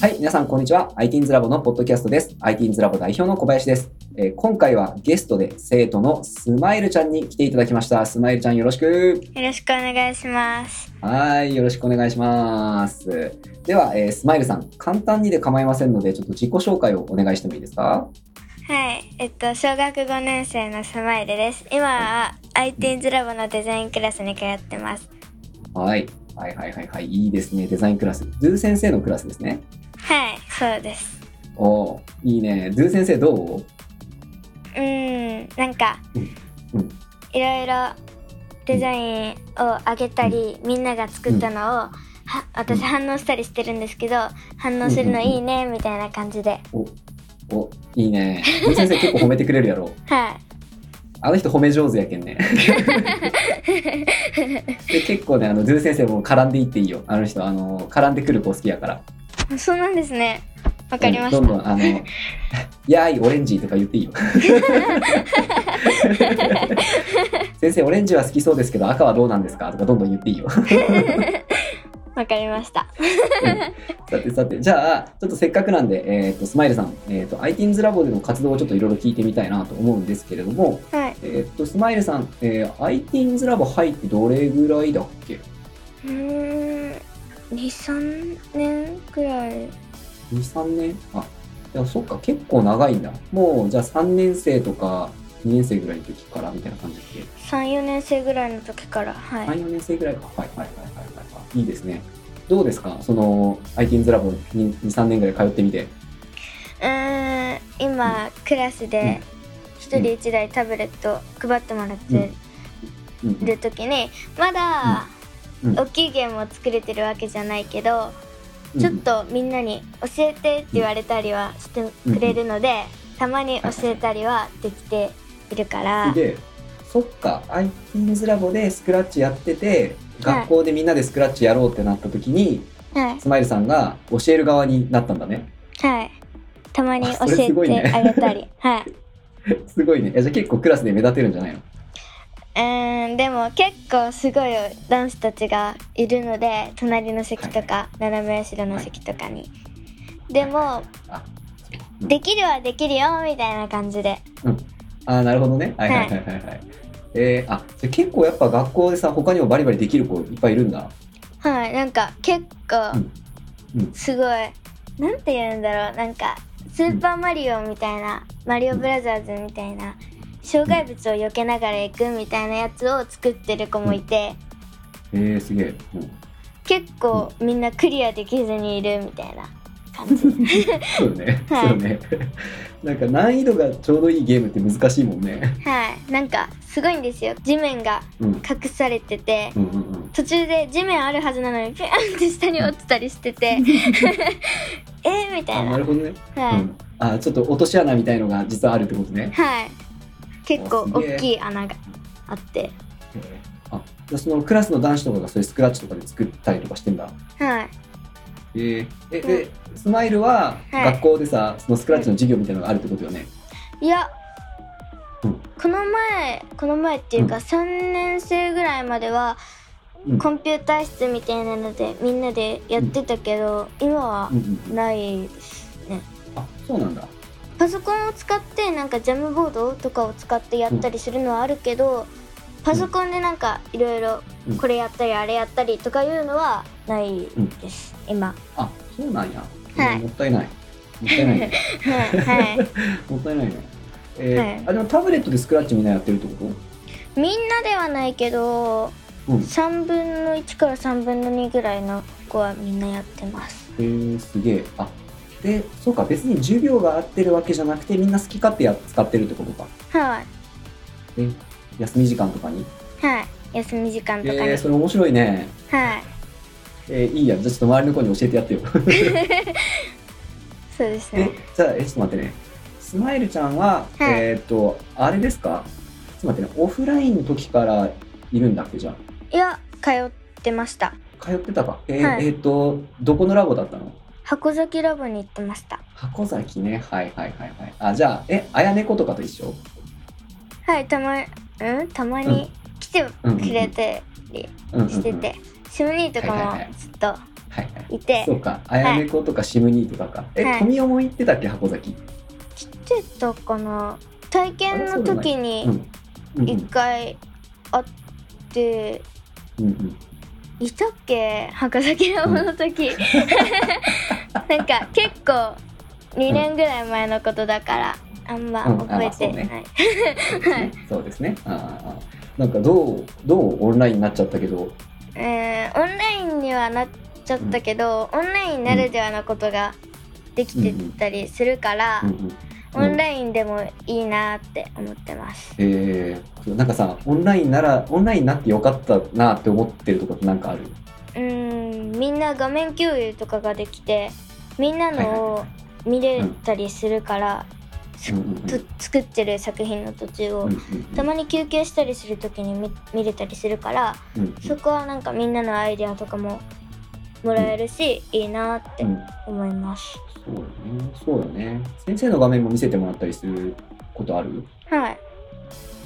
はい、皆さん、こんにちは。ITINS ラボのポッドキャストです。ITINS ラボ代表の小林です。えー今回はゲストで生徒のスマイルちゃんに来ていただきました。スマイルちゃんよろしく。よろしくお願いします。はい、よろしくお願いします。では、えースマイルさん、簡単にで構いませんので、ちょっと自己紹介をお願いしてもいいですか？はい、えっと、小学5年生のスマイルです。今は IT's ラボのデザインクラスに通ってます。はい。はいはいはいはい。いいですね。デザインクラス。ドゥ先生のクラスですね。はい、そうです。おーいいね。ドゥ先生どう？うーん、なんかうんうん、いろいろデザインをあげたり、みんなが作ったのを、は私反応したりしてるんですけど、反応するのいいね、みたいな感じで。お、お、いいね。ドゥ先生結構褒めてくれるやろ。はい。あの人褒め上手やけんね。で結構ね、あの、ドゥ先生も絡んでいっていいよ。あの人、あの、絡んでくる子好きやから。そうなんですね。わかりました。うんどんどん、あの、やーい、オレンジとか言っていいよ。先生、オレンジは好きそうですけど、赤はどうなんですか？とか、どんどん言っていいよ。わかりました。さてさて、じゃあ、ちょっとせっかくなんで、えっ、と、スマイルさん、えっ、と、ITINS ラボでの活動をちょっといろいろ聞いてみたいなと思うんですけれども、はい。えっ、と、スマイルさん、えー、ITINS ラボ入ってどれぐらいだっけ？うーん、2、3年くらい。2、3年？あ、いや、そっか、結構長いんだ。もう、じゃあ3年生とか2年生ぐらいの時からみたいな感じで。3、4年生ぐらいの時から。はい。3、4年生ぐらいか。はいはいはいはいはいはい。いいですね。どうですか？その、ITINS ラボに2、3年ぐらい通ってみて。うーん今クラスで一人一台タブレット配ってもらってうんうん。る時にまだうん大きいゲームを作れてるわけじゃないけどうん。ちょっとみんなに教えてって言われたりはしてくれるのでたまに教えたりはできているから。で、そっか、ITINS ラボでスクラッチやってて、はい学校でみんなでスクラッチやろうってなった時に、はい。スマイルさんが教える側になったんだね。はい。たまに教えてあげたり。はい。すごいね。じゃあ結構クラスで目立てるんじゃないの？うーんでも結構すごい男子たちがいるので隣の席とか斜め後ろの席とかに、でもあ、うんできるはできるよみたいな感じで。あーなるほどね。はいはいはいはい。はい。えー、あ、じゃあ結構やっぱ学校でさ、他にもバリバリできる子いっぱいいるんだ。はいなんか結構うん。うん。すごい。なんて言うんだろう。なんかスーパーマリオみたいな、マリオブラザーズみたいな障害物を避けながら行くみたいなやつを作ってる子もいて、えー、すげえ。うん結構みんなクリアできずにいるみたいな感じ そうね。はいそうね。なんか難易度がちょうどいいゲームって難しいもんね。はいなんかすごいんですよ地面がうん。隠されててうんうんうん。途中で地面あるはずなのにピューンって下に落ちたりしててえー、みたあ、いななるほどね。はい、うん。あ、ちょっと落とし穴みたいのが実はあるってことね。はい結構大きい穴があって。えー。あ、じゃあそのクラスの男子とかがそういうスクラッチとかで作ったりとかしてんだ。はい。えー、え、で、スマイルははい。学校でさ、そのスクラッチの授業みたいなのがあるってことよね。いや、うん。この前この前っていうかうん。3年生ぐらいまではうん。コンピューター室みたいなのでみんなでやってたけど、今はうんうん。ないですね。あ、そうなんだ。パソコンを使ってなんかジャムボードとかを使ってやったりするのはあるけど、パソコンでなんかいろいろうんこれやったりあれやったりとかいうのはないです、今あ、そうなんや。はいうんもったいない。もったいないね。はいはい もったいないね。えーはいあ、でもタブレットでスクラッチみんなやってるってこみんなではないけどとうん。3分の1から3分の2ぐらいの子はみんなやってますえー、すげえ。あ、で、そうか、別に授業が合ってるわけじゃなくて、みんな好き勝手や使ってるってことか。はいえ、休み時間とかに？はい休み時間とかに、えー、それ面白いね。はいえー、いいや。じゃあちょっと周りの子に教えてやってよ。そうですえね、じゃあ、え、ちょっと待ってね。スマイルちゃんは、はいえーっと、あれですか？ちょっと待ってね。オフラインの時からいるんだっけ、じゃあ？いや通ってました通ってたか。えーはいえーっと、どこのラボだったの？箱崎ラボに行ってました。箱崎ね。はいはいはいはい。あ、じゃあ、え、あやねことかと一緒？はいたまうん？たまに来てくれてりしてて、シムニーとかもずっとはいはいて。そうか、あやめ子とかシムニーとかか。え、はい。も行ってたっけ、箱崎。来てたかな。体験の時うに一回会って、うんうん。いたっけ？博崎ラボの時、なんか結構2年ぐらい前のことだから、あんまうん覚えてない、はい。そうですね。あなんかどう、どうオンラインになっちゃったけど、えーオンラインにはなっちゃったけど、オンラインならではのことができてたりするから、うんうん。オンラインでもいいなって思ってます。えーそうなんかさ、オンラインなら、オンラインになってよかったなって思ってるとこってなんかある？うーんみんな画面共有とかができてみんなのを見れたりするから、作ってる作品の途中を、たまに休憩したりする時に見見れたりするからそこはなんかみんなのアイデアとかももらえるし、いいなってうん思います。そうだね。そうだね。先生の画面も見せてもらったりすることある？はい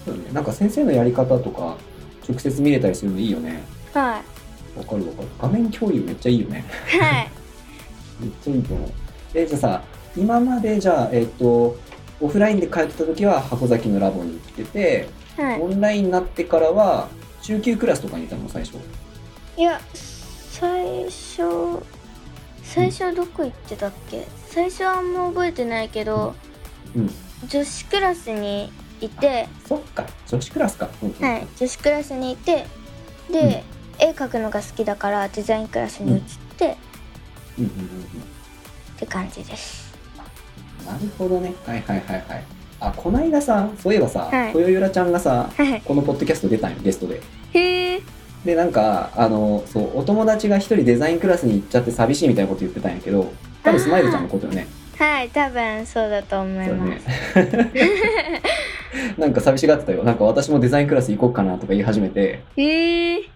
そうだね。なんか先生のやり方とか、直接見れたりするのいいよね。はいわかるわかる。画面共有めっちゃいいよね。はい めっちゃいいと思う。え、じゃあさ、今までじゃあ、えっ、と、オフラインで通ってた時は箱崎のラボに行ってて、はいオンラインになってからは中級クラスとかにいたの最初。いや最初最初どこ行ってたっけ？最初はあんま覚えてないけどうん。女子クラスにいてそっか、女子クラスか。うんうんはい女子クラスにいてで、絵描くのが好きだからデザインクラスに移って、うんうんうんって感じですうん。なるほどね。はいはいはいはい。あ、こないださ、そういえばさ、はい豊ゆらちゃんがさ、はいこのポッドキャスト出たんよ、ゲストで。へえで、なんか、あの、そう、お友達が一人デザインクラスに行っちゃって寂しいみたいなこと言ってたんやけど、多分スマイルちゃんのことよね。はい多分そうだと思いそうます、ね。なんか寂しがってたよ。なんか私もデザインクラス行こうかなとか言い始めて、へえ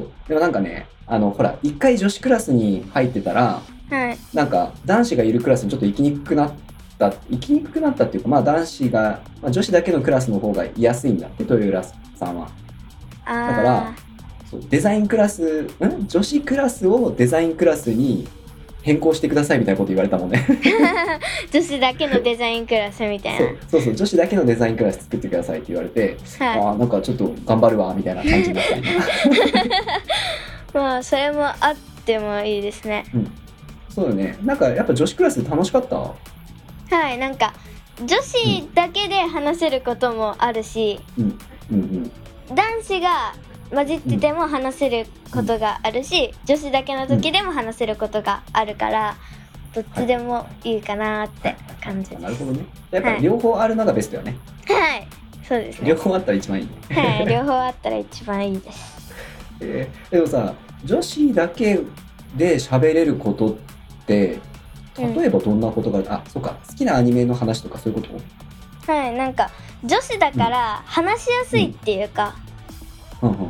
そう。でもなんかね、あの、ほら、一回女子クラスに入ってたら、はいなんか男子がいるクラスにちょっと行きにくくなった、行きにくくなったっていうか、まあ男子が、まあ、女子だけのクラスの方が居やすいんだって、豊浦さんは。だからそうデザインクラス、ん？女子クラスをデザインクラスに変更してくださいみたいなこと言われたもんね。女子だけのデザインクラスみたいそうそうそう、女子だけのデザインクラス作ってくださいって言われて、なはいああ、なんかちょっと頑張るわ、みたいな感じになった今 まあそれもあってもいいですねそうだね。なんかやっぱ女子クラス楽しかった？はいなんか女子だけで話せることもあるし、うん。うんうん。男子が混じってても話せることがあるし、女子だけの時でも話せることがあるから、どっちでもいいかなって感じです。なるほどね。やっぱり両方あるのがベストよね。はい、そうですね。両方あったら一番いいね。はい、両方あったら一番いいです。えーでもさ、女子だけで喋れることって、例えばどんなことが、あ、そうか、好きなアニメの話とかそういうこと？はい、なんか女子だから話しやすいっていうか、うんうんうん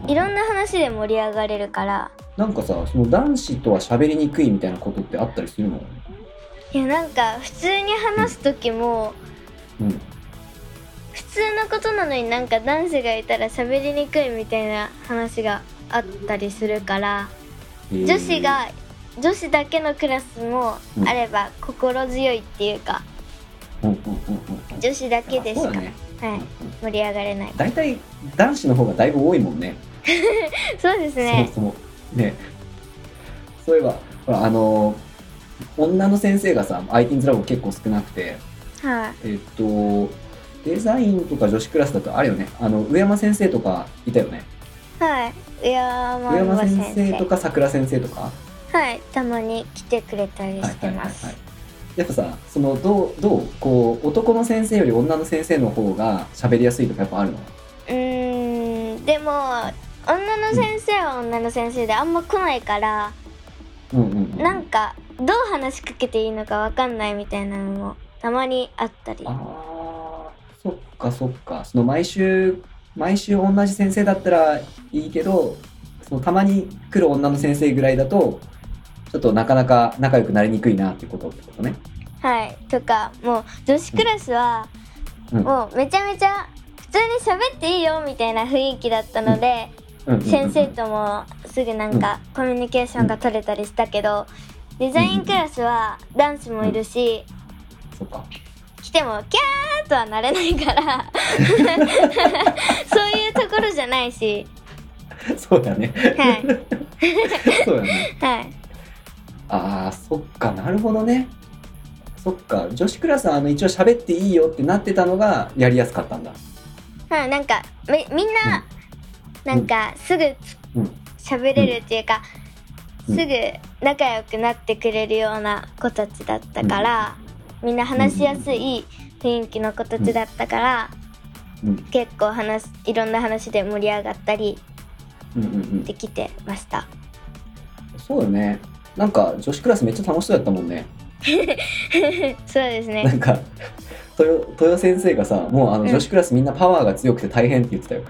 いろんな話で盛り上がれるから、なんかさ、その男子とは喋りにくいみたいなことってあったりするの？いやなんか普通に話す時もうん。普通のことなのになんか男子がいたら喋りにくいみたいな話があったりするから。えー女子、が女子だけのクラスもあれば心強いっていうか、うんうんうんうん。女子だけでしか。はい、盛り上がれない大体男子の方がだいぶ多いもんね。そうですねそもそも。ね。そういえば、ほら、あのー女の先生がさ、IT's ラボ結構少なくて、はい、えっと、デザインとか女子クラスだとあれよね、あの、上山先生とかいたよね。はい上山上山馬先先生生とか桜先生とか。はいたまに来てくれたりしてます、やっぱさ、その、どう、どう、こう、男の先生より女の先生の方が喋りやすいとかやっぱあるの？うーんでも女の先生は女の先生であんま来ないから、うんうんうん。なんかどう話しかけていいのかわかんないみたいなのもたまにあったりああ、そっかそっか。その毎週、毎週同じ先生だったらいいけど、そのたまに来る女の先生ぐらいだと、ちょっとなかなか仲良くなりにくいなってことってことね。はい。とかもう女子クラスは、うん。もうめちゃめちゃ普通に喋っていいよみたいな雰囲気だったので、先生ともすぐなんかコミュニケーションが取れたりしたけどデザインクラスはダンスもいるし。来てもキャーとはなれないから そういうところじゃないし。そうだね。はい。そうだね。はいああ、そっか、なるほどね。そっか、女子クラスはあの一応喋っていいよってなってたのがやりやすかったんだ。はいなんかみみんななんかすぐうん。喋れるっていうか、うんすぐ仲良くなってくれるような子たちだったから、みんな話しやすい雰囲気の子たちだったから、うん。結構話すいろんな話で盛り上がったりうんうんうんで。きてましたそうよね。なんか女子クラスめっちゃ楽しそうやったもんね。そうですなねんか、豊豊先生がさ、もうあのうん。女子クラスみんなパワーが強くて大変って言ってたよ。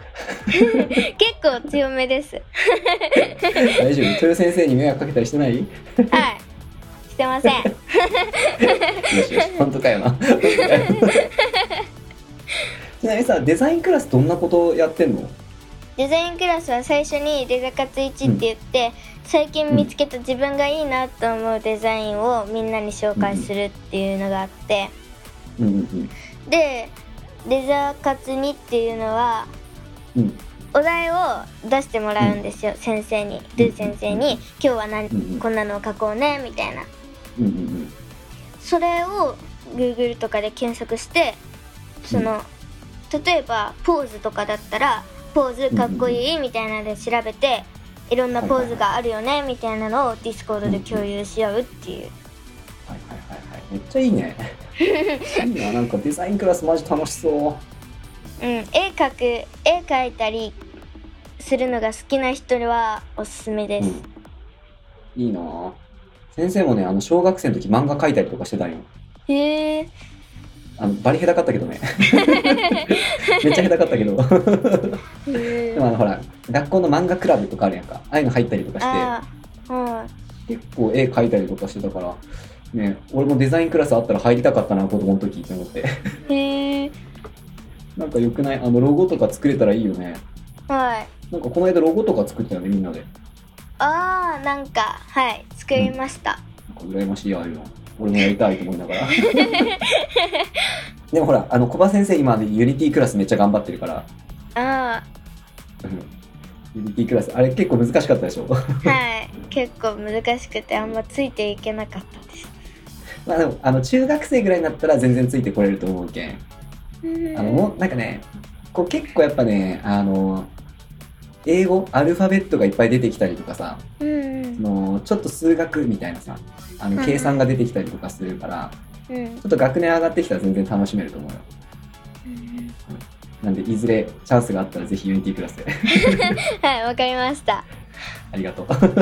結構強めです。大丈夫？豊先生に迷惑かけたりしてない？よはい。してません。しよし、本当かよな。ちなみにさ、デザインクラスどんなことやってんの？デザインクラスは最初にデザ活1って言って、最近見つけた自分がいいなと思うデザインをみんなに紹介するっていうのがあって、でデザー活2っていうのはうん。お題を出してもらうんですよ、先生に。ドゥ先生に「今日は何、うんうんこんなのを書こうね」みたいな。それを Google とかで検索してその、例えばポーズとかだったらポーズかっこいいみたいなので調べていろんなポーズがあるよねみたいなのを Discord で共有し合うっていうはいはいはいはい。めっちゃいいね。いいな、なんかデザインクラスマジ楽しそう。うん、絵描く絵描いたりするのが好きな人にはおすすめです、うん、いいなぁ先生もね、あの、小学生の時漫画描いたりとかしてたんよ。へえあの、バリ下手かったけどね。めっちゃ下手かったけど。へでもあの、ほら、学校の漫画クラブとかあるやんか。ああいうの入ったりとかああはして、結構絵描いたりとかしてたから、ね、俺もデザインクラスあったら入りたかったな、子供の時って思って。いへえ なんか良くない？あの、ロゴとか作れたらいいよね。はいなんかこの間ロゴとか作ったよね、みんなで。ああなんかはい作りました、なんか羨ましいよ、ああいうの。俺もやりたいと思いながら。でもほら、あの、小葉先生今、 Unity クラスめっちゃ頑張ってるから、あユニティクラス、あれ結構難しかったでしょ？あ はい結構難しくてあんまついていけなかったです。まあでも、あの、中学生ぐらいになったら全然ついてこれると思うけん。あの、なんかね、こう結構やっぱね、あの、英語、アルファベットがいっぱい出てきたりとかさ、うんうん。ちょっと数学みたいなさ、あの、うん。計算が出てきたりとかするから、うん。ちょっと学年上がってきたら全然楽しめると思うよ。うんなんで、いずれチャンスがあったらぜひ Unity クラスで。はいわかりましたありがとう。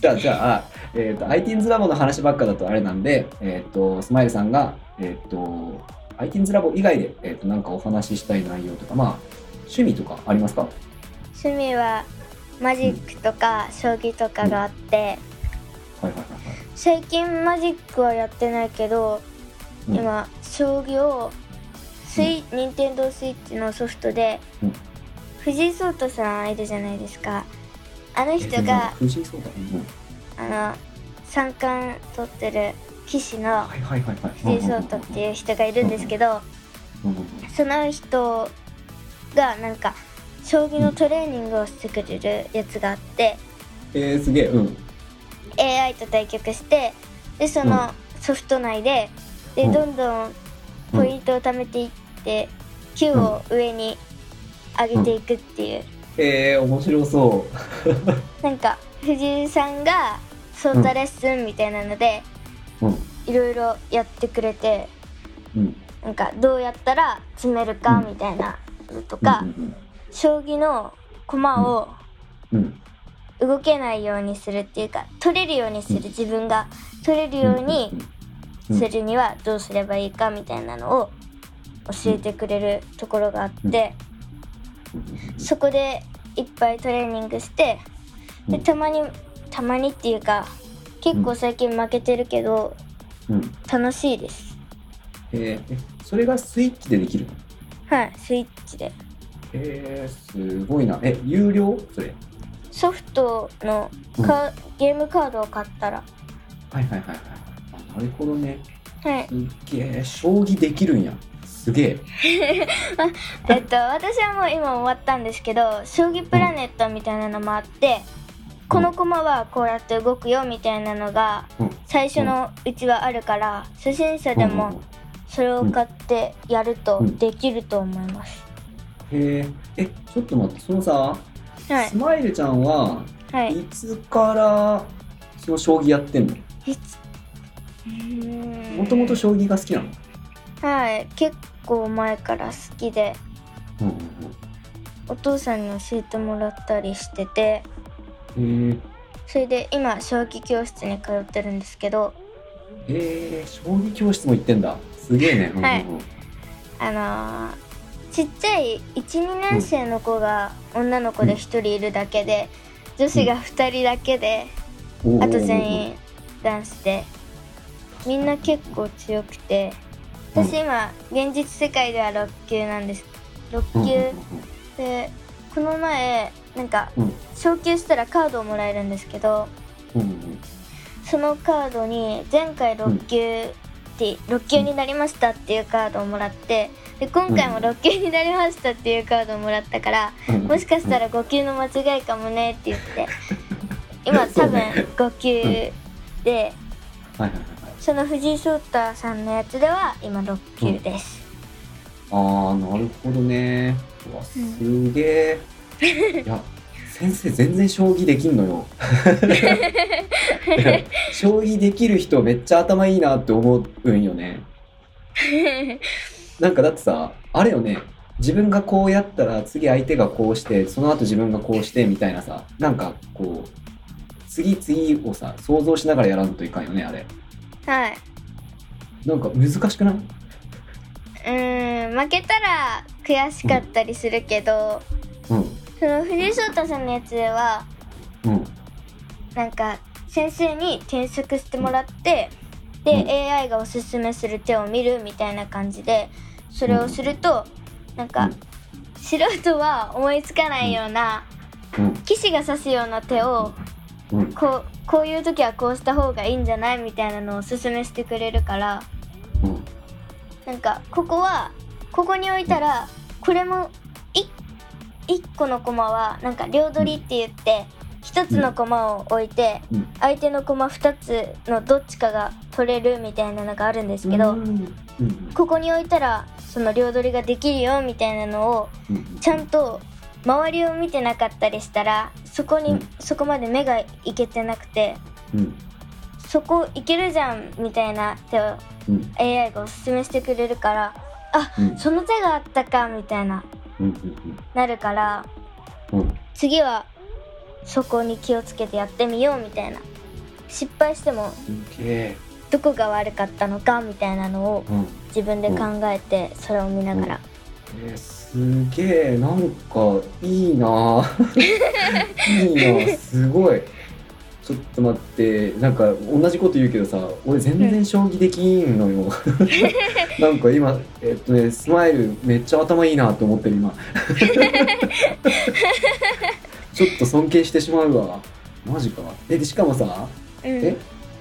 じゃあ、じゃあ、えっ、と、ITINS ラボの話ばっかだとあれなんで、えっ、と、スマイルさんが、えっ、と、ITINS ラボ以外で、えっ、と、なんかお話ししたい内容とか、まあ、趣味とかありますか？趣味はマジックとか将棋とかがあってはいはいはいはい。最近マジックはやってないけど、うん今将棋をスイ、任天堂スイッチのソフトで、うん。藤井聡太さんいるじゃないですか。あの人えが藤井聡太うんあの三冠取ってる棋士の。藤井聡太っていう人がいるんですけどうんうんうん。その人がなんか将棋のトレーニングをしてくれるやつがあってえー、すげえ、うん。AI と対局してでそのソフト内ででうん。どんどんポイントを貯めていって9を上に上げていくっていうえー、面白そう。なんか藤井さんがソータレッスンみたいなのでうん。いろいろやってくれてうん。なんかどうやったら詰めるかみたいなのとかうん将棋の駒を。動けないようにするっていうか取れるようにする自分が取れるようにうんするにはどうすればいいかみたいなのを教えてくれるところがあってそこでいっぱいトレーニングしてでたまにたまにっていうか結構最近負けてるけどうん。楽しいですえー、えそれがスイッチでできるの？はいスイッチでえー、すごいな。え、有料？それ。ソフトのうんか、ゲームカードを買ったらはいはいはいはい。あなるほどね。はいすっげえ、将棋できるんや。すげえ。えっと私はもう今終わったんですけど将棋プラネットみたいなのもあってこの駒はこうやって動くよみたいなのがうん。最初のうちはあるから初心者でもそれを買ってやるとうん。できると思います。へえ。え、ちょっと待って、そのさ、はい。スマイルちゃんは、はい。いつから、その将棋やってんの？いつ？もともと将棋が好きなの？はい。結構前から好きでうんうんお父さんに教えてもらったりしててうん。へそれで今将棋教室に通ってるんですけどえ。へえ、将棋教室も行ってんだ。すげえね。うんうんうんはいあのーちっちゃい12年生の子が女の子で1人いるだけで、女子が2人だけで、おーあと全員男子でみんな結構強くて私今現実世界では6級なんです。6うんうんうん級でこの前なんかうん。昇級したらカードをもらえるんですけどそのカードに前回6級って、6級になりましたっていうカードをもらってで今回も6級になりましたっていうカードをもらったから、もしかしたら5級の間違いかもねって言って今多分そうね。5級で。その藤井聡太さんのやつでは今6級です、ああ、なるほどね。うわ、すげえ。いや、先生全然将棋できんのよ。将棋できる人めっちゃ頭いいなって思うんよね。なんかだってさ、あれよね。自分がこうやったら次相手がこうして、その後自分がこうしてみたいなさ、なんかこう、次次をさ、想像しながらやらんといかんよね、あれ。はいなんか難しくない？うーん負けたら悔しかったりするけど、うん。その藤井聡太さんのやつではうん。なんか先生に添削してもらってで、うん AI がおすすめする手を見るみたいな感じでそれをするとなんか、うん素人は思いつかないようなうん。棋士が指すような手をうん。こうこういう時はこうした方がいいんじゃないみたいなのをおすすめしてくれるからうん。なんかここはここに置いたらこれも 1, 個の駒はなんか両取りって言って1つの駒を置いてうん。相手の駒2つのどっちかが取れるみたいなのがあるんですけど。ここに置いたらその両取りができるよみたいなのをうん。ちゃんと周りを見てなかったりしたらそこに、うんそこまで目がいけてなくてうん。そこいけるじゃんみたいな手をうん。AI がおすすめしてくれるからあうん。その手があったかみたいなうん。なるから。次はそこに気をつけてやってみようみたいな失敗しても。どこが悪かったのかみたいなのをうん。自分で考えてそれを見ながら、えー、すげえ、なんかいいなぁいいなぁすごい。ちょっと待って、なんか同じこと言うけどさ、俺全然将棋できんのよ。なんか今、えっとね、スマイルめっちゃ頭いいなと思ってる今。ちょっと尊敬してしまうわ。マジか。え、でしかもさ、うんえ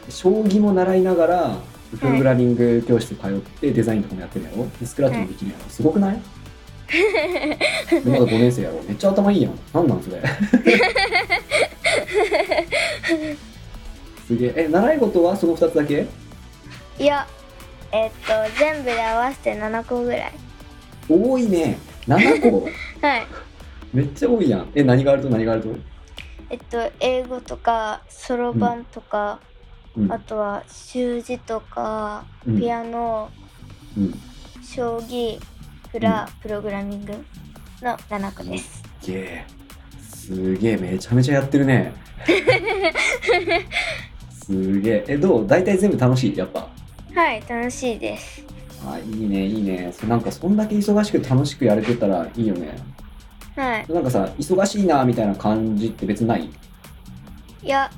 将棋も習いながらプログラミング教室通ってデザインとかもやってるやろでスクラッチもできるやろすごくない？で まだ5年生やろ。めっちゃ頭いいやん。なんなんそれ。すげえ。え習い事はその2つだけ？いやえっと全部で合わせて7個ぐらい。多いね。7個？はい。めっちゃ多いやん。え何があると？何があると？えっと英語とかそろばんとか、うん。あとは習字とかうん。ピアノ、うん。将棋フラ、プログラミングの7個です。すげえ。すげえ。めちゃめちゃやってるね。すげえ。えどう？大体全部楽しい？やっぱ？はい楽しいです。あいいねいいね。そなんかそんだけ忙しく楽しくやれてたらいいよね。はい。なんかさ忙しいなみたいな感じって別にない？いや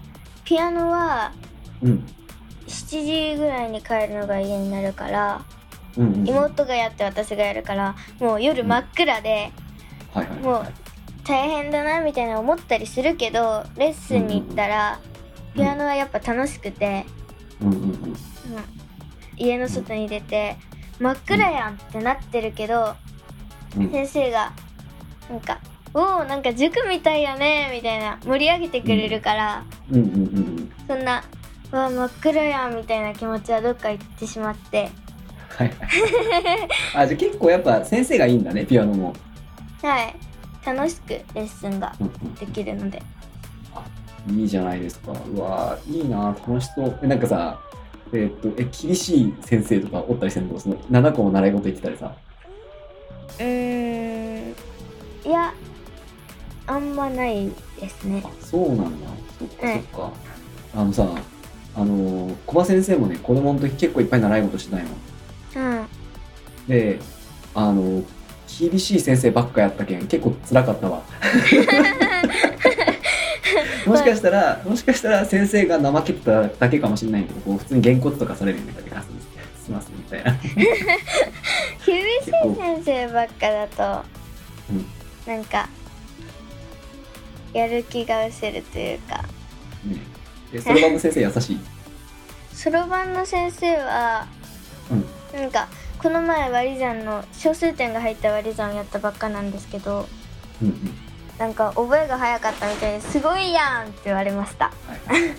ピアノはうん。7時ぐらいに帰るのが家になるからうんうん。妹がやって私がやるからもう夜真っ暗で、はいはい。もう大変だなみたいな思ったりするけどレッスンに行ったらピアノはやっぱ楽しくて、うんうんうん。うん。家の外に出て真っ暗やんってなってるけどうん。先生がなんか「おおなんか塾みたいやね」みたいな盛り上げてくれるから、そんな「わあ真っ暗やん」みたいな気持ちはどっか行ってしまってはいはいあじゃあ結構やっぱ先生がいいんだねピアノも、はい楽しくレッスンができるのでいいじゃないですか。うわーいいな楽しそう。えなんかさ、えーっと、え、厳しい先生とかおったりしてるの？その7個も習い事言ってたりさ。うーんいやあんまないですねあ、そうなんだ。そっかうんそっか。あのさ、あのー、小葉先生もね、子供の時結構いっぱい習い事してたんよ。うんで、あのー、厳しい先生ばっかやったけん、結構辛かったわ。もしかしたら、もしかしたら先生が怠けてただけかもしれないけど、こう普通にげんこつとかされるんだけど、あすいません、みたいな。厳しい先生ばっかだと、うんなんかやる気が失せるというかねえ、そろばんの先生優しい？そろばんの先生は、うんなんかこの前割り算の小数点が入った割り算をやったばっかなんですけどうんうん。なんか覚えが早かったみたいですごいやんって言われました。はいはい、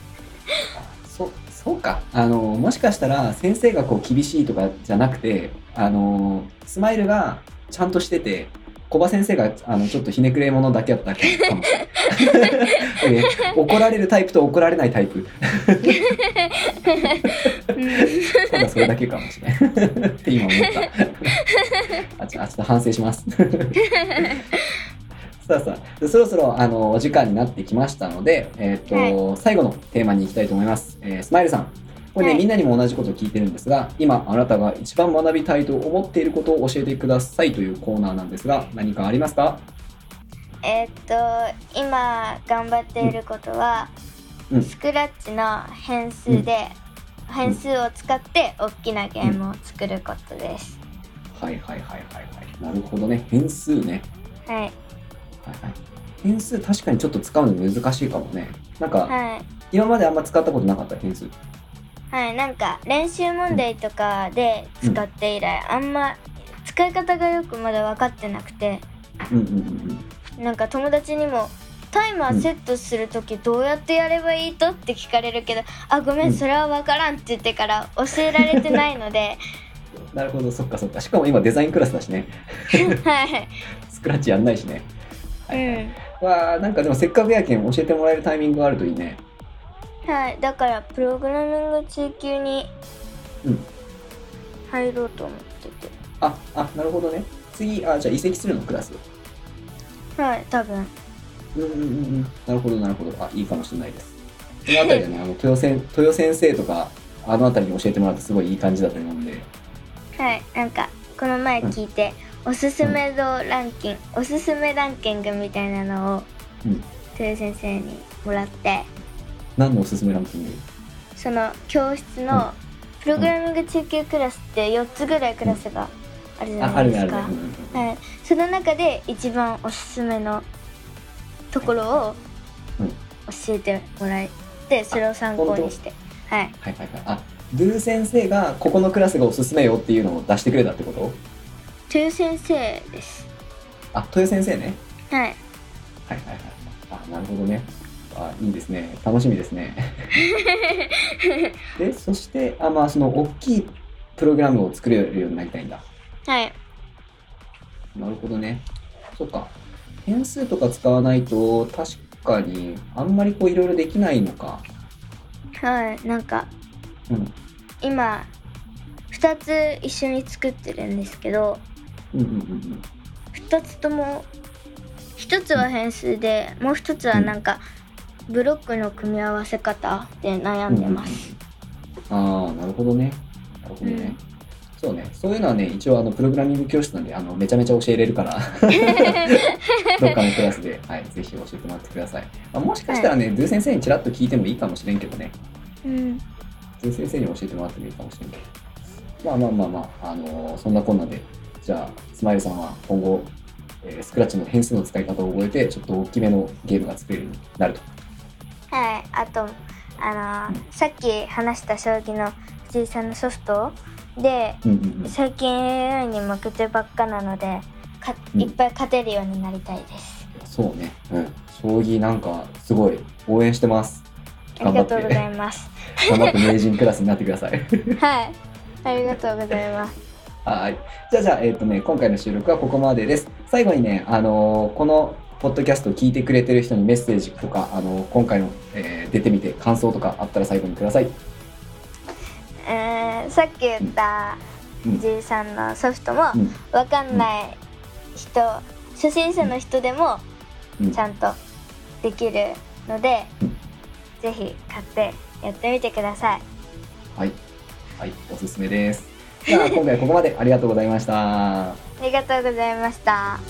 そそうか。あのもしかしたら先生がこう厳しいとかじゃなくてあのスマイルがちゃんとしてて小葉先生があのちょっとひねくれ者だけやったかもしれないえ怒られるタイプと怒られないタイプ。ただそれだけかもしれないって今思った。あちょあちょっと反省します。さあさあでそろそろあのお時間になってきましたので、えーと最後のテーマに行きたいと思います、えースマイルさんこれね、はい。みんなにも同じことを聞いてるんですが今あなたが一番学びたいと思っていることを教えてくださいというコーナーなんですが何かありますか？えーっと今頑張っていることは、うん。スクラッチの変数で、変数を使って大きなゲームを作ることです、はいはいはいはいはい。なるほどね。変数ね。はい。はいはい。変数確かにちょっと使うの難しいかもね。なんか、はい。今まであんま使ったことなかった変数はいなんか練習問題とかで使って以来、あんま使い方がよくまだ分かってなくてうんうんうんうん。なんか友達にもタイマーセットする時どうやってやればいいとって聞かれるけどあごめうん。んそれは分からんって言ってから教えられてないので。なるほどそっかそっか。しかも今デザインクラスだしね。はい。スクラッチやんないしね。はい、うん。わあなんかでもせっかくやけん教えてもらえるタイミングがあるといいねはいだからプログラミング中級にうん。入ろうと思ってて。ああなるほどね。次あじゃあ移籍するのクラス？はい多分。うんうんうんうん。なるほどなるほど。あいいかもしれないです。そのあたりでね あの豊先豊先生とかあのあたりに教えてもらってすごいいい感じだと思うんで。はいなんかこの前聞いて、おすすめ度ランキングおすすめランキングみたいなのをうん。豊先生にもらって何のおすすめランキング？その教室のプログラミング中級クラスって4つぐらいクラスがあるじゃないですか、はい、その中で一番おすすめのところをうん。教えてもらってそれを参考にして。はい。はいはいはい。あドゥ先生がここのクラスがおすすめよっていうのを出してくれたってこと？豊先生です。あ豊先生ね。はい。はいはいはい。あなるほどねあいいですね。楽しみですね。でそしてあまあその大きいプログラムを作れるようになりたいんだ。はい。なるほどね。そっか。変数とか使わないと確かにあんまりこういろいろできないのか。はい。なんかうん。今2つ一緒に作ってるんですけどうんうんうん2つとも1つは変数でもう1つはなんかブロックの組み合わせ方で悩んでます、ああなるほどね。なるほどね、そうね。そういうのはね一応あのプログラミング教室なんであのめちゃめちゃ教えれるから。どっかのクラスで、はい、ぜひ教えてもらってください、まあ、もしかしたらね、ドゥ先生にちらっと聞いてもいいかもしれんけどね。うん。ドゥ先生に教えてもらってもいいかもしれんけど。まあまあまあまあ、あのーそんなこんなで。じゃあスマイルさんは今後えースクラッチの変数の使い方を覚えて、ちょっと大きめのゲームが作れるようになると。はいあとあのーさっき話した将棋の藤井さんのソフトでうんうんうん。最近 AI に負けてばっかなのでかうんいっぱい勝てるようになりたいです、そうね。うん。将棋なんか、すごい、応援してます。ありがとうございます頑張って名人クラスになってください。はいありがとうございますはい。じゃあ、じゃあ、えっ、とね、今回の収録はここまでです。最後にね、あのーこの、ポッドキャストを聞いてくれてる人にメッセージとか、あのー今回の、えー出てみて感想とかあったら最後にください。えーさっき言ったうん藤井さんのソフトもうん。わかんない人初心者の人でもうんちゃんとできるので、うんぜひ買ってやってみてくださいはい。はい。おすすめです。じゃあ、今回はここまでありがとうございました。ありがとうございました